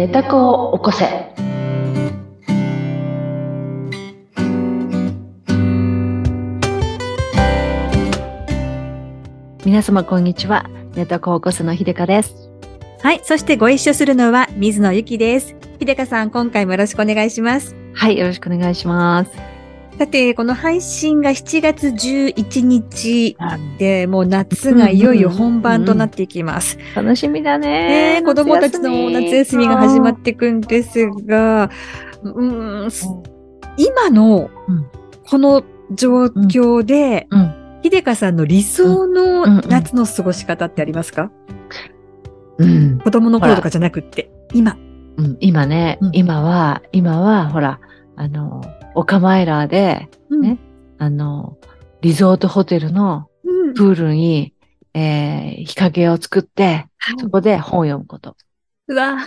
寝た子を起こせ。皆様こんにちは。寝た子を起こせのひでかです。はい。そしてご一緒するのは水野ゆきです。ひでかさん、今回もよろしくお願いします。はい、よろしくお願いします。さて、この配信が7月11日で、もう夏がいよいよ本番となっていきます。楽しみだねね。え子供たちの夏休みが始まっていくんですが、うーんす今のうんこの状況で、うん。ひでかさんの理想うんのうん夏の過ごし方ってありますか、うん。子供の頃とかじゃなくって、今。うん、今ね、うん今は、今は、ほら、あの、オカマイラーで、ねあの、リゾートホテルのうんプールに、えー日陰を作って、そこで本を読むこと。うわ、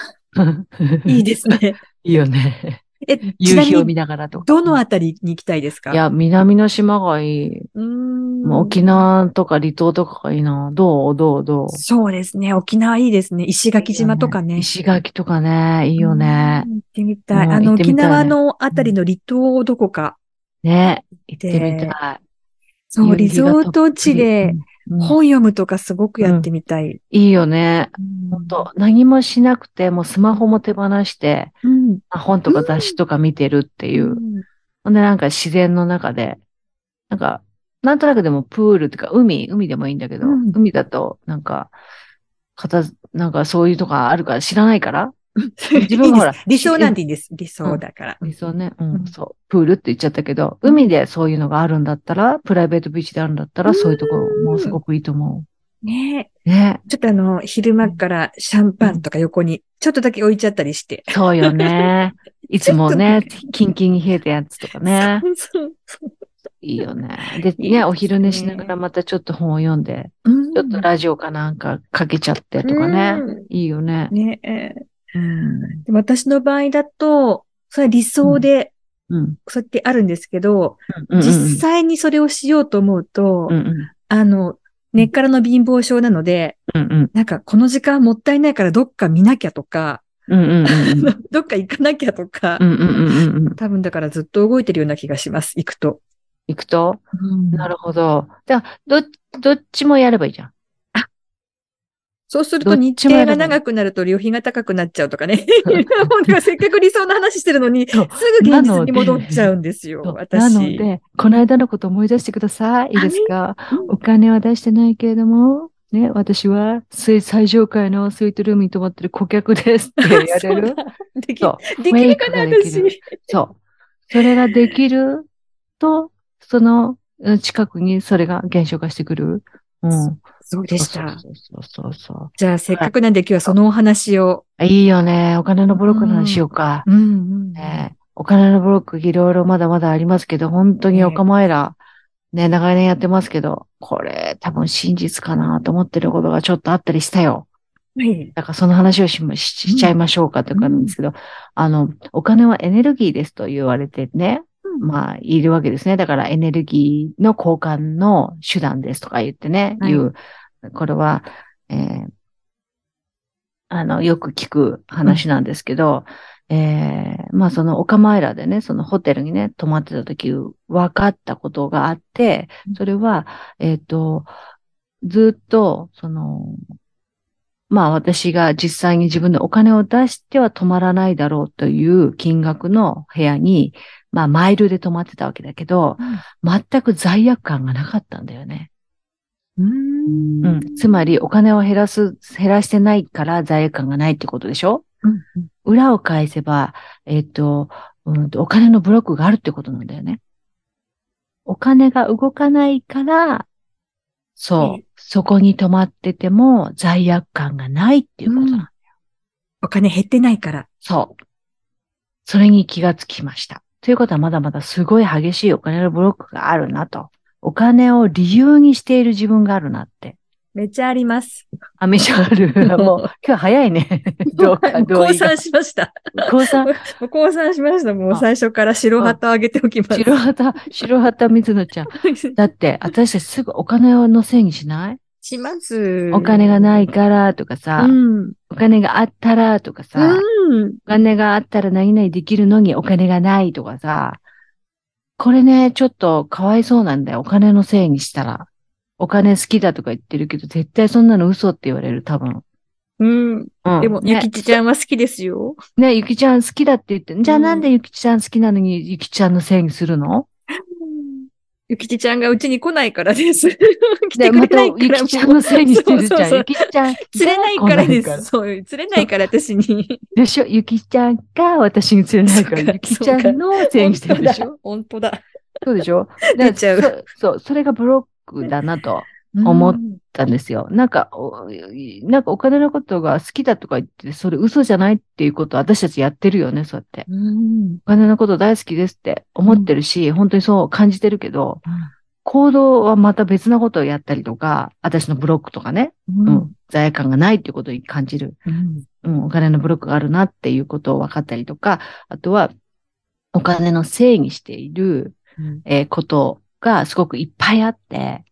いいですね。いいよね。え、ち夕日を見ながらとか。どのあたりに行きたいですか？い、や、南の島がいい。うーん沖縄とか離島とかがいいな。どう？どう？どう？そうですね。沖縄いいですね。石垣島とかね。石垣とかね、いいよねう。ん。行ってみたい。うんあの、ね縄のあたりの離島どこか。ね。行ってみたい。そう、リゾート地でうん、うん本読むとかすごくやってみたい。いいよね。うん本当何もしなくて、もうスマホも手放して、本とか雑誌とか見てるっていうう。んほんでなんか自然の中で、なんか、なんとなくでもプールっていうか海、海でもいいんだけど、うん海だとなんか、片づ、なんかそういうとかあるから知らないから 自分はほら理想なんていいんです。理想だから。理想ね、ううんん、そう。プールって言っちゃったけど、海でそういうのがあるんだったら、プライベートビーチであるんだったら、うんそういうところもすごくいいと思ねう。ね。ちょっとあの、昼間からシャンパンとか横に、ちょっとだけ置いちゃったりして。そうよね。いつもね、キンキンに冷えたやつとかね。そうそういいよね。で、ねね、お昼寝しながらまたちょっと本を読んで、うんちょっとラジオかなんかかけちゃってとかね。うんいいよね。ねえうん。で私の場合だと、それは理想で、うん。そうやってあるんですけど、うん。実際にそれをしようと思うと、うんうん。あの、根っからの貧乏症なので、うんうん。なんかこの時間もったいないからどっか見なきゃとか、うんうんうん。どっか行かなきゃとか、うんうんうんうんうん。多分だからずっと動いてるような気がします、行くと。行くと？なるるほど。じゃあ、ど、どっちもやればいいじゃん。そうすると日程が長くなると旅費が高くなっちゃうとかね。せっかく理想の話してるのに、すぐ現実に戻っちゃうんですよ、私。なので、この間のこと思い出してください。いいですか？うんお金は出してないけれども、ね、私は最最上階のスイートルームに泊まってる顧客ですってやれる？そうだできできるかな、私。そう。それができると、そのうん近くにそれが現象化してくる。うん。そうでした。そうそうそうそうじゃあ、せっかくなんで今日はそのお話を。いいよね。お金のブロックの話しようか。うんうんねお金のブロックいろいろまだまだありますけど、本当にお構いら、ね、長年やってますけど、これ多分真実かなと思ってることがちょっとあったりしたよ。はい。だからその話をしまししちゃいましょうかというかなんですけど、あの、お金はエネルギーですと言われてね、うんまあ、いるわけですね。だからエネルギーの交換の手段ですとか言ってね、はい言う。これは、えーあの、よく聞く話なんですけど、えーまあそのオカマイラでね、そのホテルにね、泊まってた時、分かったことがあって、それは、えっ、と、ずっと、その、まあ私が実際に自分でお金を出しては泊まらないだろうという金額の部屋に、まあマイルで泊まってたわけだけど、全く罪悪感がなかったんだよね。うんうん。つまりお金を減らす、減らしてないから罪悪感がないってことでしょ？うん裏を返せば、えっ、と、うんと、お金のブロックがあるってことなんだよね。お金が動かないから、そう、えそこに泊まってても罪悪感がないっていうことなの。お金減ってないから。そう。それに気がつきました。ということはまだまだすごい激しいお金のブロックがあるなと。お金を理由にしている自分があるなって。めっちゃあります。あ、めちゃある。もう、今日早いね。どうか、どう降参しました。高三、もう降参しました。もうあ最初から白旗を上げておきます。白旗、白旗水野ちゃん。だって、私たちすぐお金のせいにしない？します。お金がないからとかさ、うん。お金があったらとかさ、うん。お金があったら何々できるのにお金がないとかさ、これね、ちょっとかわいそうなんだよ。お金のせいにしたら。お金好きだとか言ってるけど、絶対そんなの嘘って言われる、多分。うん。うん。でも、ゆねきちちゃんは好きですよ。ね、ゆきちゃん好きだって言って、じゃあうんなんでゆきちゃん好きなのにゆきちゃんのせいにするの？ゆきちちゃんがうちに来ないからです。来 で、てくれないから。ゆきちゃんのせいにしてるじゃん。そうそうそうゆきちゃん。釣れないからです。そう、釣れないから私に。でしょ？ゆきちゃんが私に釣れないから、ゆきちゃんのせいにしてるでしょ？本当だ。そうでしょ？出ちゃうでそそう、それがブロックだなと本思ったんですよ。なんか、おなんかお金のことが好きだとか言って、それ嘘じゃないっていうことを私たちやってるよね、そうやって。うん。お金のこと大好きですって思ってるし、本当にそう感じてるけど、うん行動はまた別なことをやったりとか、私のブロックとかね、ううん、罪悪感がないっていうことに感じる。うん。うん、お金のブロックがあるなっていうことを分かったりとか、あとは、お金のせいにしている、うんえーことがすごくいっぱいあって、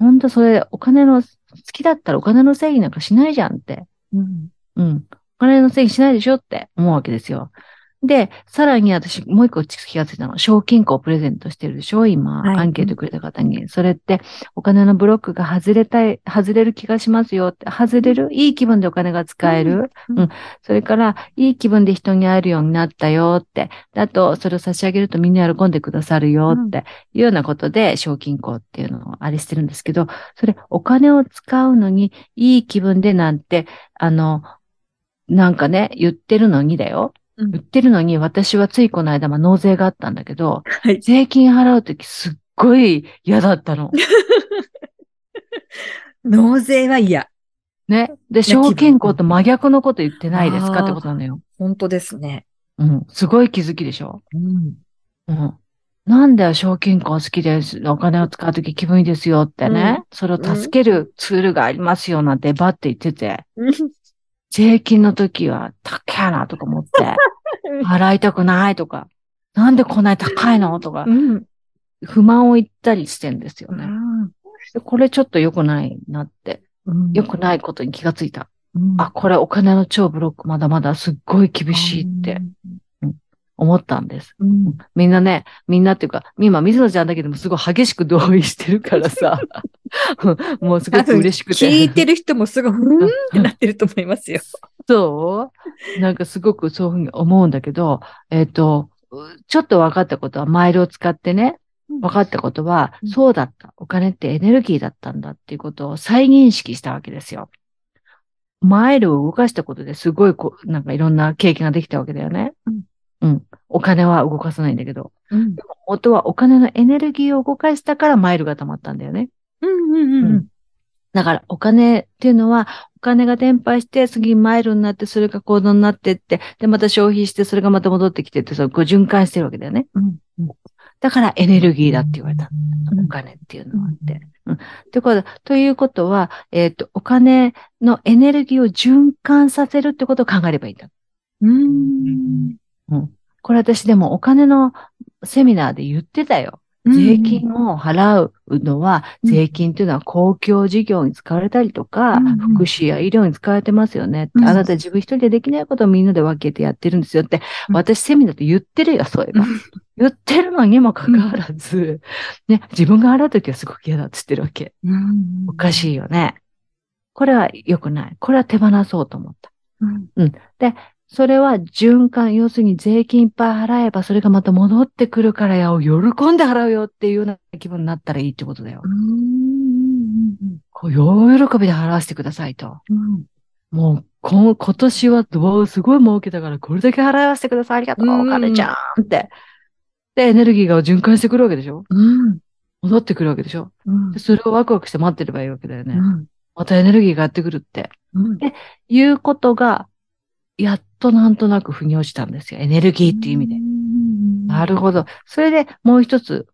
本当それ、お金の、好きだったらお金のせいになんかしないじゃんって。うん。うん。お金のせいにしないでしょって思うわけですよ。で、さらに私、もう一個気がついたの。賞金庫をプレゼントしてるでしょ？今、はいアンケートくれた方に。それって、お金のブロックが外れたい、外れる気がしますよって。外れる？いい気分でお金が使える、ううんん、それから、いい気分で人に会えるようになったよって。であと、それを差し上げるとみんな喜んでくださるよっていうようなことで、賞金庫っていうのをあれしてるんですけど、それ、お金を使うのに、いい気分でなんて、あの、なんかね、言ってるのにだよ。うん言ってるのに、私はついこの間、まあ、納税があったんだけど、はい。税金払うときすっごい嫌だったの。納税は嫌。ね。で、証券庫と真逆のこと言ってないですか？ってことなのよ。本当ですね。うん。すごい気づきでしょ？うん。うん。なんだよ、賞金庫好きです。お金を使うとき気分いいですよってね。それを助けるツールがありますよなんてバって言ってて、税金の時は高いなとか思って、払いたくないとか、なんでこんなに高いのとかう、ん。不満を言ったりしてんですよね。うんでこれちょっと良くないなって、うん良くないことに気がついた。うんあ、これお金の超ブロックまだまだすっごい厳しいって。思ったんです。うん。みんなね、みんなっていうか、今、水野ちゃんだけでもすごい激しく同意してるからさ、もうすごく嬉しくて。聞いてる人もすごい、うんってなってると思いますよ。そうなんかすごくそういうふうに思うんだけど、えっ、と、ちょっと分かったことは、マイルを使ってね、分かったことは、うんそうだった。お金ってエネルギーだったんだっていうことを再認識したわけですよ。マイルを動かしたことですごいこう、なんかいろんな経験ができたわけだよね。うん。うん。お金は動かさないんだけど。うん。元はお金のエネルギーを動かしたからマイルが溜まったんだよね。うんうんうん。だからお金っていうのは、お金が伝播して、次マイルになって、それが行動になってって、で、また消費して、それがまた戻ってきてって、そう、こう循環してるわけだよね。うんだからエネルギーだって言われた。うんお金っていうのはあって。うん。とことということは、えっ、と、お金のエネルギーを循環させるってことを考えればいいんだ。うん。これ私でもお金のセミナーで言ってたよ。税金を払うのは、うん税金っていうのは公共事業に使われたりとか、うんうん福祉や医療に使われてますよね。うんあなた自分一人でできないことをみんなで分けてやってるんですよって、うん私セミナーで言ってるよ、そういえば。言ってるのにもかかわらず、ね、自分が払うときはすごく嫌だって言ってるわけ。うん。おかしいよね。これは良くない。これは手放そうと思った。うん。それは循環、要するに税金いっぱい払えばそれがまた戻ってくるからや、喜んで払うよっていうような気分になったらいいってことだよ。うん。こう、大喜びで払わせてくださいと。うん。もう、こ今年はどうすごい儲けたからこれだけ払わせてください。ありがとう。うんお金ちゃんって。で、エネルギーが循環してくるわけでしょうん。戻ってくるわけでしょうんでそれをワクワクして待ってればいいわけだよね。うん。またエネルギーがやってくるって。うん。いうことが、やっとなんとなく腑に落ちたんですよ。エネルギーっていう意味で。なるほど。それでもう一つ、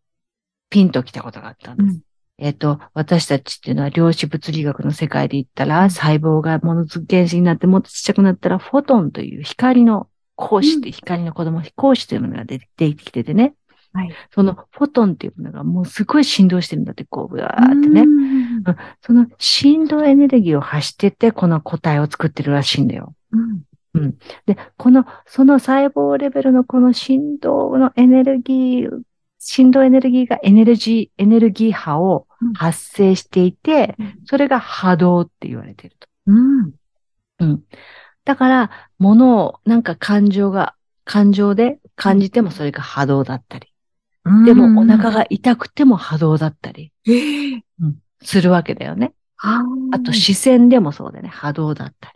ピンときたことがあったんです。うんえっ、と、私たちっていうのは量子物理学の世界で言ったら、うん細胞がものず原子になってもっとちっちゃくなったら、フォトンという光の光子って光の子供、光子というものが出て出てきててね。はい。そのフォトンっていうものがもうすごい振動してるんだって、こう、ぶわーってね。その振動エネルギーを発してて、この個体を作ってるらしいんだよ。うん。で、この、その細胞レベルのこの振動のエネルギー、振動エネルギーがエネルギー、エネルギー波を発生していて、うんそれが波動って言われていると。うん。うん。だから、物を、なんか感情が、感情で感じてもそれが波動だったり。でもお腹が痛くても波動だったりええするわけだよね。ああと視線でもそうだね。波動だったりうん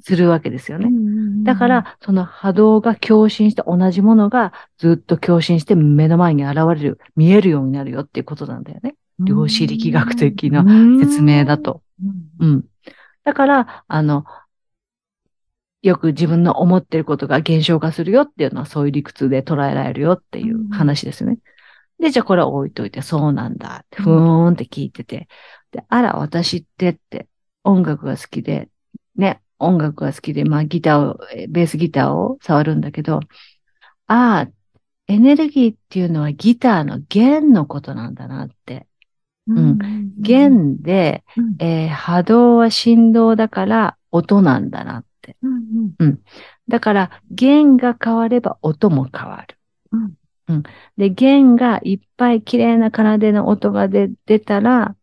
するわけですよね。ねだか、ら、その波動が共振して同じものがずっと共振して目の前に現れる、見えるようになるよっていうことなんだよね。量子力学的な説明だと。うん。うん。だから、あの、よく自分の思ってることが現象化するよっていうのはそういう理屈で捉えられるよっていう話ですね。で、じゃあこれは置いといて、そうなんだって、ふーんって聞いてて。で、あら、私ってって、音楽が好きで、ね、音楽が好きで、まあギターを、えベースギターを触るんだけど、ああ、エネルギーっていうのはギターの弦のことなんだなって。うん弦で、うんえー波動は振動だから音なんだなって。うんだから弦が変われば音も変わる。うんうんで、弦がいっぱい綺麗な奏での音が出出たら、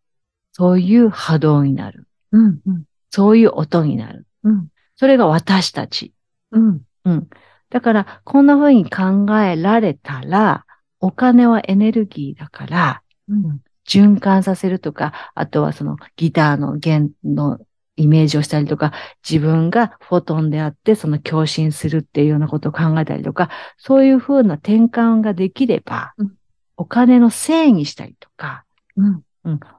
そういう波動になる。うんうんそういう音になる。うんそれが私たち。うんうん。だから、こんな風に考えられたら、お金はエネルギーだから、うん循環させるとか、あとはそのギターの弦のイメージをしたりとか、自分がフォトンであって、その共振するっていうようなことを考えたりとか、そういう風な転換ができれば、うんお金のせいにしたりとか、うん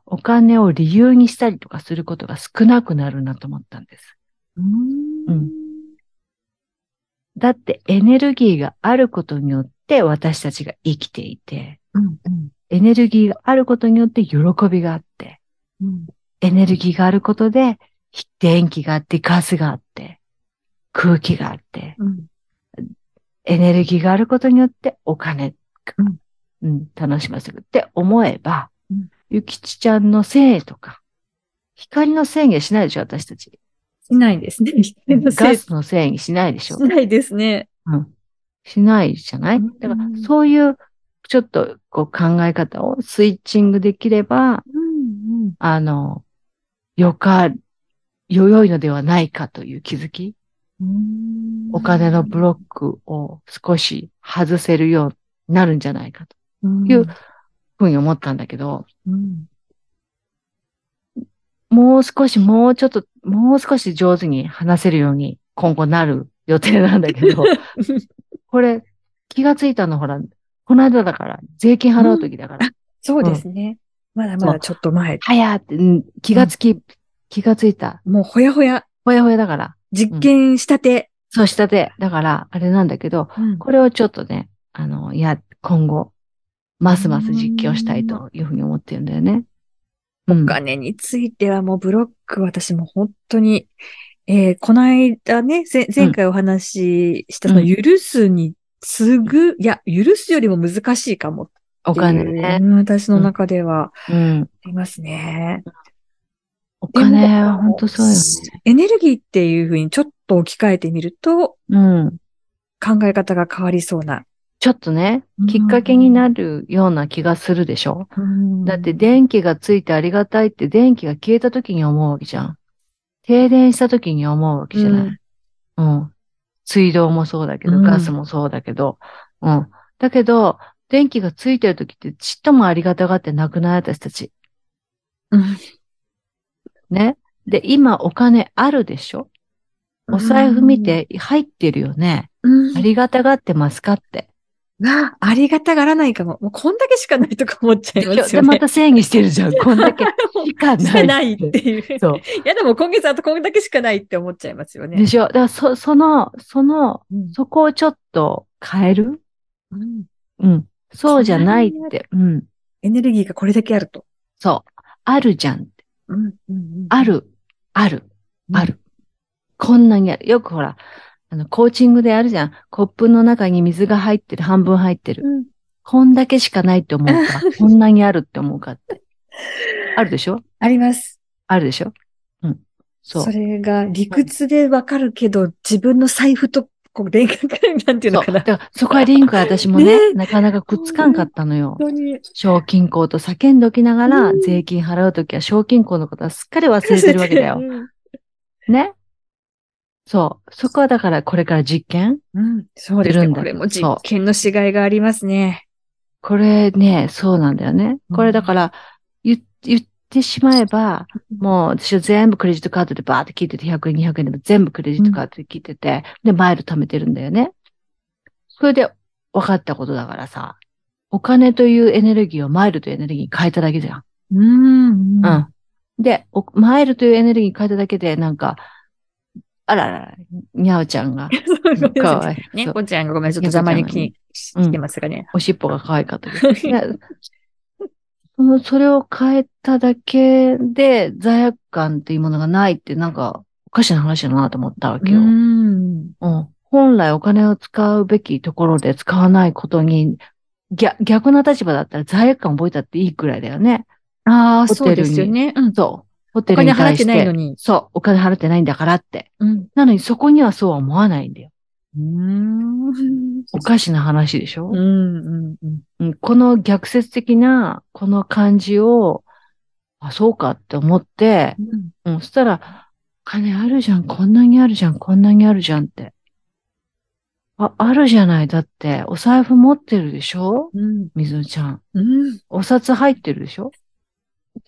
お金を理由にしたりとかすることが少なくなるなと思ったんです。うん。だってエネルギーがあることによって私たちが生きていて、うんエネルギーがあることによって喜びがあって、うん。エネルギーがあることで、電気があって、ガスがあって、空気があって、うん。エネルギーがあることによってお金が、うん。うん、楽しませるって思えば、うんゆきちちゃんのせいとか、光のせいにはしないでしょ、私たち。しないですね。ガスのせいにしないでしょし。ないですね。うん。しないじゃない？うんだから、そういう、ちょっと、こう考え方をスイッチングできれば、うんあの、よか、よよいのではないかという気づき、うんお金のブロックを少し外せるようになるんじゃないかとうんいうふうに思ったんだけど、うんもう少し、もうちょっと、もう少し上手に話せるように今後なる予定なんだけど、これ気がついたのほら、この間だから、税金払う時だから、そうですね。まだまだちょっと前。はやーって、うん気がつき、気がついた。もうほやほや、ほやほやだから、実験したて。そうしたて。だから、あれなんだけど、うんこれをちょっとね、あの、や、今後、ますます実況したいというふうに思ってるんだよね。うんお金についてはもうブロック私も本当に、えーこの間ね、ぜ前回お話ししたそのうん許すに次ぐ、いや、許すよりも難しいかもお金ね。うん私の中ではうん。ありますね。お金は本当そうよね。エネルギーっていうふうにちょっと置き換えてみるとうん。考え方が変わりそうな。ちょっとねうん、きっかけになるような気がするでしょ？だって電気がついてありがたいって電気が消えた時に思うわけじゃん。停電した時に思うわけじゃない？うん。水道もそうだけど、うんガスもそうだけど、うん。だけど、電気がついてる時ってちっともありがたがってなくない？私たち。うんね？で、今お金あるでしょ？お財布見て入ってるよね？うんありがたがってますかって。わあ、ありがたがらないかも。もうこんだけしかないとか思っちゃいますで、よね。また正義してるじゃん。こんだけしかしかない。ないっていう。そう。いやでも今月あとこんだけしかないって思っちゃいますよね。でしょだからそ、その、その、うんそこをちょっと変える？うんうん。そうじゃないって。うん。エネルギーがこれだけあると。そう。あるじゃんって。うんうんあ。る。ある。ある。こんなにある。よくほら、あの、コーチングであるじゃん。コップの中に水が入ってる、半分入ってる。うんこんだけしかないって思うか、こんなにあるって思うかって。あるでしょ？あります。あるでしょ？うん。そう。それが理屈でわかるけど、自分の財布とこう電化会なんていうのかな。そうだからそこはリンクは私もね、ねなかなかくっつかんかったのよ。本当に。賞金庫と叫んでおきながら、うん税金払うときは賞金庫のことはすっかり忘れてるわけだよ。うんね？そう。そこはだからこれから実験うん、そうですね。これも実験のしがいがありますね。これね、そうなんだよね。これだから、言言ってしまえば、もう私は全部クレジットカードでバーって聞いてて、100円、200円でも全部クレジットカードで聞いてて、で、マイル貯めてるんだよね。それで分かったことだからさ、お金というエネルギーをマイルというエネルギーに変えただけじゃん。うん。うん。で、おマイルというエネルギーに変えただけで、なんか、あららら、にゃおちゃんが、かさわいい。猫ちゃんがごめん、ちょっと邪魔に来うん来てますがね。おしっぽが可愛かった。でそのそれを変えただけで罪悪感っていうものがないってなんかおかしな話だなと思ったわけよ。うん。うん本来お金を使うべきところで使わないことに逆逆な立場だったら罪悪感覚えたっていいくらいだよね。ああ、ホそうですよね。うん。そう。ホテお金払って。ないのに。そう。お金払ってないんだからって。うん。なのにそこにはそうは思わないんだよ。うん。おかしな話でしょ？うん。うんこの逆説的な、この感じを、あ、そうかって思って、うん、そしたら、金あるじゃん、こんなにあるじゃん、こんなにあるじゃんって。あ、あるじゃない。だって、お財布持ってるでしょ？うん。水野ちゃん。うん。お札入ってるでしょ？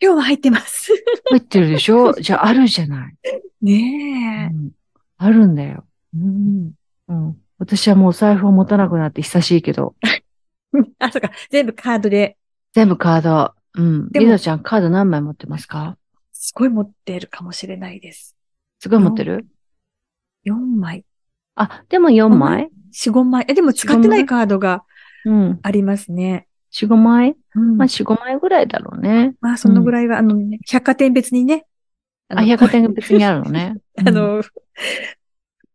今日は入ってます。入ってるでしょ？じゃあ、あるじゃない、うねん。あるんだよ。え。うん。うん。私はもうお財布を持たなくなって久しいけど、あ、そうか。全部カードで、全部カード。うん。でも水野ちゃん、カード何枚持ってますか？すごい持ってるかもしれないです。すごい持ってる？4枚。あ、でも4枚？4、5枚。え、でも使ってないカードがうん。ありますね。4、5枚？うんまあ、4、5枚ぐらいだろうね。まあ、そのぐらいは、あのね、百貨店別にね。あ、百貨店が別にあるのね。あの、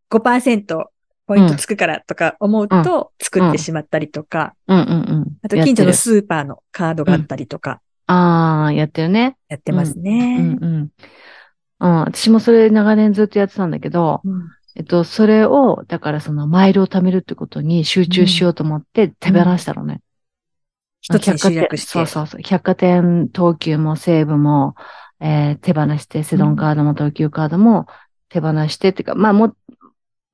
5%ポイントつくからとか思うと作ってしまったりとか、うん、うんうんうん。あと近所のスーパーのカードがあったりとかああ、やってるね。やってますうんね。うん。うん、私もそれ長年ずっとやってたんだけど、うんえっと、それを、だからそのマイルを貯めるってことに集中しようと思って手放したのね。一つに集約して。そうそうそう。百貨店、東急も西武も、えー手放して、セドンカードも東急カードも手放して、っていうか、まあも、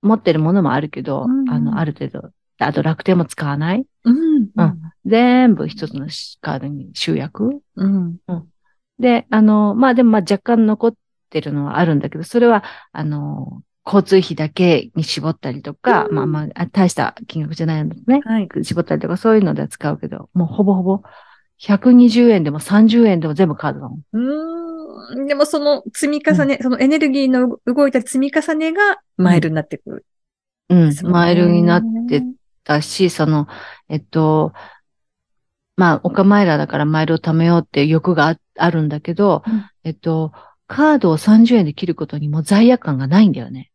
持ってるものもあるけど、うんあの、ある程度。あと楽天も使わない？うん。うん全部一つのカードに集約？うん。で、あの、まあでもまあ若干残ってるのはあるんだけど、それは、あの、交通費だけに絞ったりとか、うんまあまあ、大した金額じゃないのね。はい。絞ったりとかそういうのでは使うけど、もうほぼほぼ120円でも30円でも全部カードだもん。うーん。でもその積み重ね、そのエネルギーの動いた積み重ねがマイルになってくる。うんマイルになってたし、その、えっと、まあ、オカマイラーだからマイルを貯めようって欲がああるんだけど、うんえっと、カードを30円で切ることにも罪悪感がないんだよね。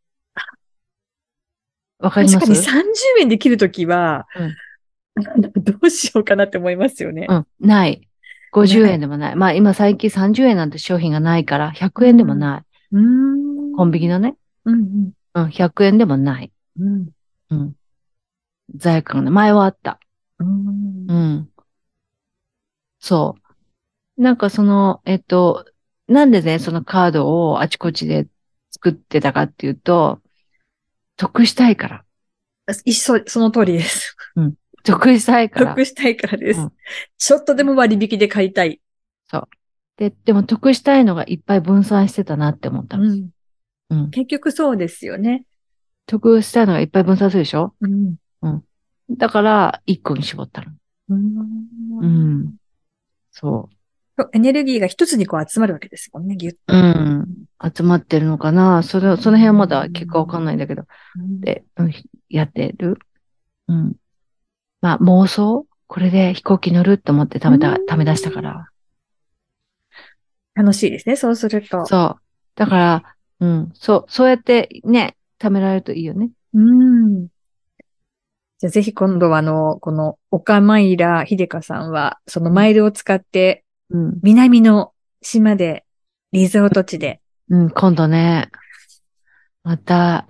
わかります？確かに30円で切るときは、どうしようかなって思いますよね。うん、ない。50円でもない。まあ今最近30円なんて商品がないから100円でもない。うーん。コンビニのね。うんうん、100円でもない。うん。うん。罪悪感がない。前はあった。うん。うん。そう。なんかその、えっと、なんでね、そのカードをあちこちで作ってたかっていうと、得したいから。一緒、その通りです。得したいから。得したいからです。うんちょっとでも割引で買いたい。で、でも得したいのがいっぱい分散してたなって思ったの。うんうん。結局そうですよね。得したいのがいっぱい分散するでしょ？うん。だから、一個に絞ったの。うん。そそうエネルギーが一つにこう集まるわけですもんね、ぎゅっと。う。うん。集まってるのかなそれ、その辺はまだ結果わかんないんだけど。で、うん、やってる。うん。まあ、妄想？これで飛行機乗るって思って貯めた、うん貯め出したから。楽しいですね、そうすると。そう。だから、うん、そう、そうやってね、貯められるといいよね。うん。じゃあぜひ今度はあの、この岡マイラ秀香さんは、そのマイルを使ってうん。南の島で、リゾート地で。うん、今度ね、また、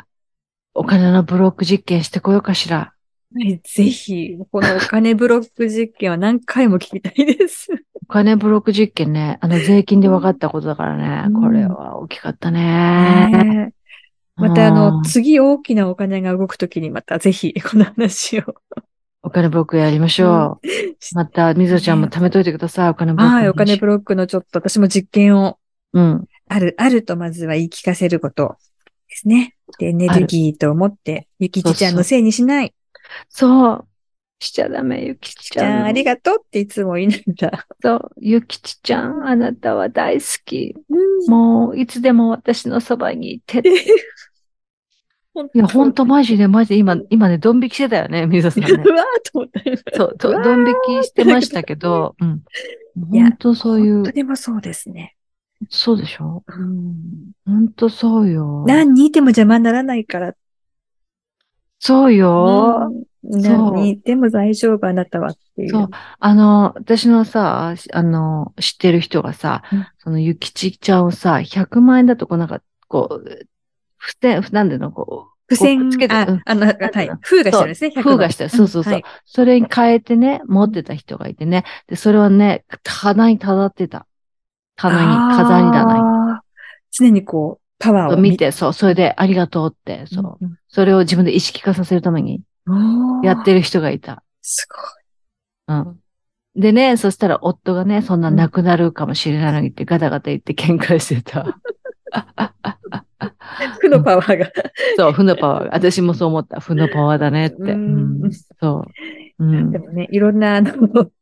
お金のブロック実験してこようかしら。はいぜひ、このお金ブロック実験は何回も聞きたいです。お金ブロック実験ね、あの税金で分かったことだからね、うんこれは大きかったね。ねえまたあうの、ん次大きなお金が動くときにまたぜひこの話を。お金ブロックやりましょう。また、みぞちゃんも貯めといてください、お金ブロック。はい、お金ブロックのちょっと私も実験をうん。ある、あるとまずは言い聞かせることですね。で、エネルギーと思って、ゆきちちゃんのせいにしない。そう。しちゃダメ、ゆきちちゃん。ありがとうっていつも言いながら。そう。ゆきちちゃん、あなたは大好き。うんもう、いつでも私のそばにいて。本いや、ほんとマジでマジで今、今ね、ドン引きしてたよね、みぞさんね。うわーと思った。そう、ドン引きしてましたけど、うん。いやほんとそういう、本当でもそうですね。そうでしょ？うんほんとそうよ。何にいても邪魔にならないから。そうよ。うん何にいても大丈夫、あなたはっていう。そう。あの、私のさ、あの、知ってる人がさ、うんそのゆきちちゃんをさ、100万円だとこうなんか、こう、付箋、なんでの、こう、付箋つけて、あうん、あの、はい。封がしてるんですね。100の封がしてる。そうそうそう。はいそれに変えてね、持ってた人がいてね。で、それはね、棚に飾ってた。棚に、飾り棚に。あー常にこう、パワーを見て、そう、それでありがとうって、そう。うんそれを自分で意識化させるためにうんやってる人がいた。すごい。うん。でね、そしたら夫がね、そんな亡くなるかもしれないのにってガタガタ言って喧嘩してた。負のパワーが。そう、負のパワーが。私もそう思った。負のパワーだねって。ううんん。そう。うんで。もね、いろんな、あの、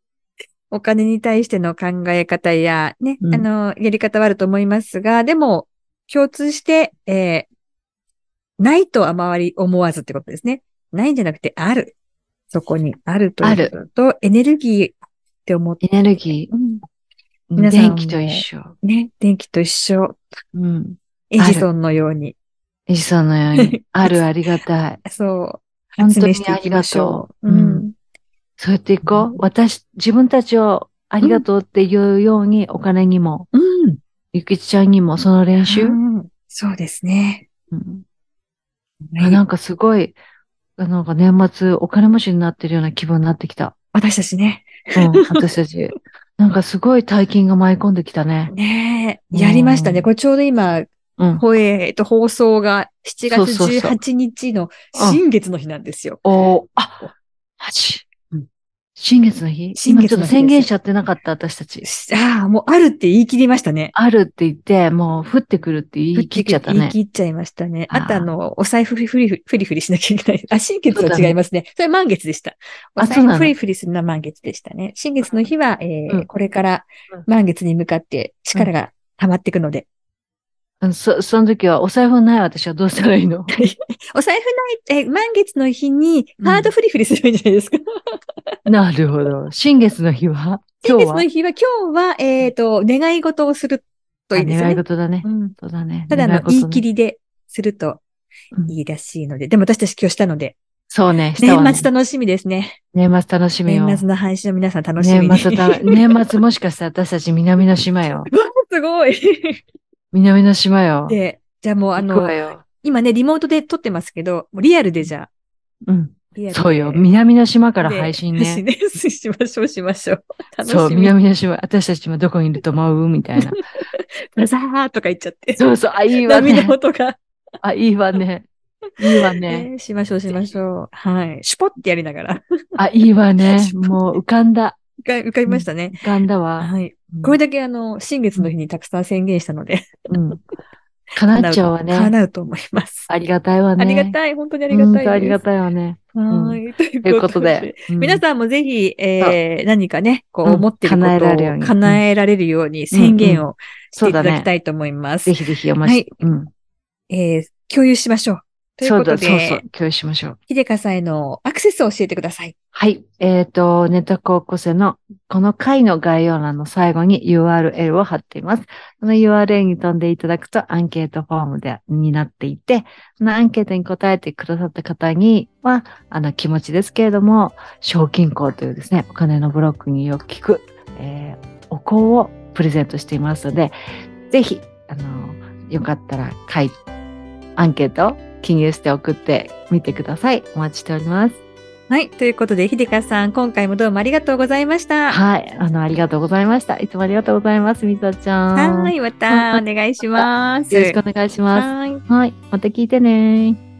お金に対しての考え方や、ね、うんあの、やり方はあると思いますが、でも、共通して、えーないとあまり思わずってことですね。ないんじゃなくて、ある。そこにあるということと、エネルギーって思って、エネルギうんー。皆さんも電気と一緒。ね、電気と一緒。うん。エジソンのように。エジソンのように。あるありがたい。そう。本当に。ありがとううん。そうやっていこう。私、自分たちをありがとうって言うように、お金にも、うん。ゆきちちゃんにもその練習？うんそうですね。うんあなんかすごい、あなんか年末お金持ちになってるような気分になってきた。私たちね。うん、私たち。なんかすごい大金が舞い込んできたね。ねえ、うんやりましたね。これちょうど今、うん。ほえっと、放送が7月そうそうそう18日の新月の日なんですよ。おーあ、マジ。うん。新月の日？新月の日ちょっと宣言しちゃってなかった、私たち。ああ、もうあるって言い切りましたね。あるって言って、もう降ってくるって言い切っちゃったね。言い切っちゃいましたね。あーあとあの、お財布フリフリフリフリしなきゃいけない。あ、新月は違いますね。それ満月でした。お財布フリフリするのは満月でしたね。新月の日は、えーうんこれからうん満月に向かって力が溜まっていくので。うんそ、その時はお財布ない私はどうしたらいいの？お財布ない、えー満月の日にハードフリフリすればいいんじゃないですか。なるほど。新月の日は？新今日は？月の日は、今日は、えっ、と、願い事をするといいですよあ願いね。事だね。うんそうだね。ただの言い切りでするとうんいいらしいので。でも私たち今日したので、そうね。ね年末楽しみですね。年末楽しみよ。年末の配信を皆さん楽しみに。年末た、年末もしかしたら私たち南の島よ。すごい。南の島よ。で、じゃあもうあの、よ。今ね、リモートで撮ってますけど、もうリアルでじゃあ。うん。そうよ。南の島から配信で配信ね。ね。しましょう、しましょう。そう、南の島。私たちもどこにいると思う？みたいな。ブザーとか言っちゃって。そうそう。あ、いいわね。音が。あ、いいわね。いいわね。ね、しましょう、しましょう。はい。シュポってやりながら。あ、いいわね。もう浮かんだ。浮かびましたね。浮かんだわ。はい。うんこれだけあの、新月の日にたくさん宣言したので、うん。叶っちゃうわね。叶うと思います。ありがたいわね。ありがたい。本当にありがたいです。本当ありがたいわね。はい。というということで。うん皆さんもぜひ、えー、何かね、こううん思ってることを叶えられるように叶えられるように宣言をしていただきたい。いと思います。ぜひぜひお待ち。うん。えー、共有しましょう。というそうだ、ことで、そうそう。共有しましょう。ひでかさんへのアクセスを教えてください。はい。えっ、と、ネタ高校生のこの回の概要欄の最後に URL を貼っています。その URL に飛んでいただくとアンケートフォームでになっていて、そのアンケートに答えてくださった方には、あの気持ちですけれども、賞金庫というですね、お金のブロックによく聞く、えーお香をプレゼントしていますので、ぜひ、あの、よかったら、書い、アンケート、記入して送ってみてください。お待ちしております。はい。ということで、ひでかさん、今回もどうもありがとうございました。はい。あの、ありがとうございました。いつもありがとうございます、みさちゃん。はい。またお願いします。よろしくお願いします。はい。はい。また聞いてね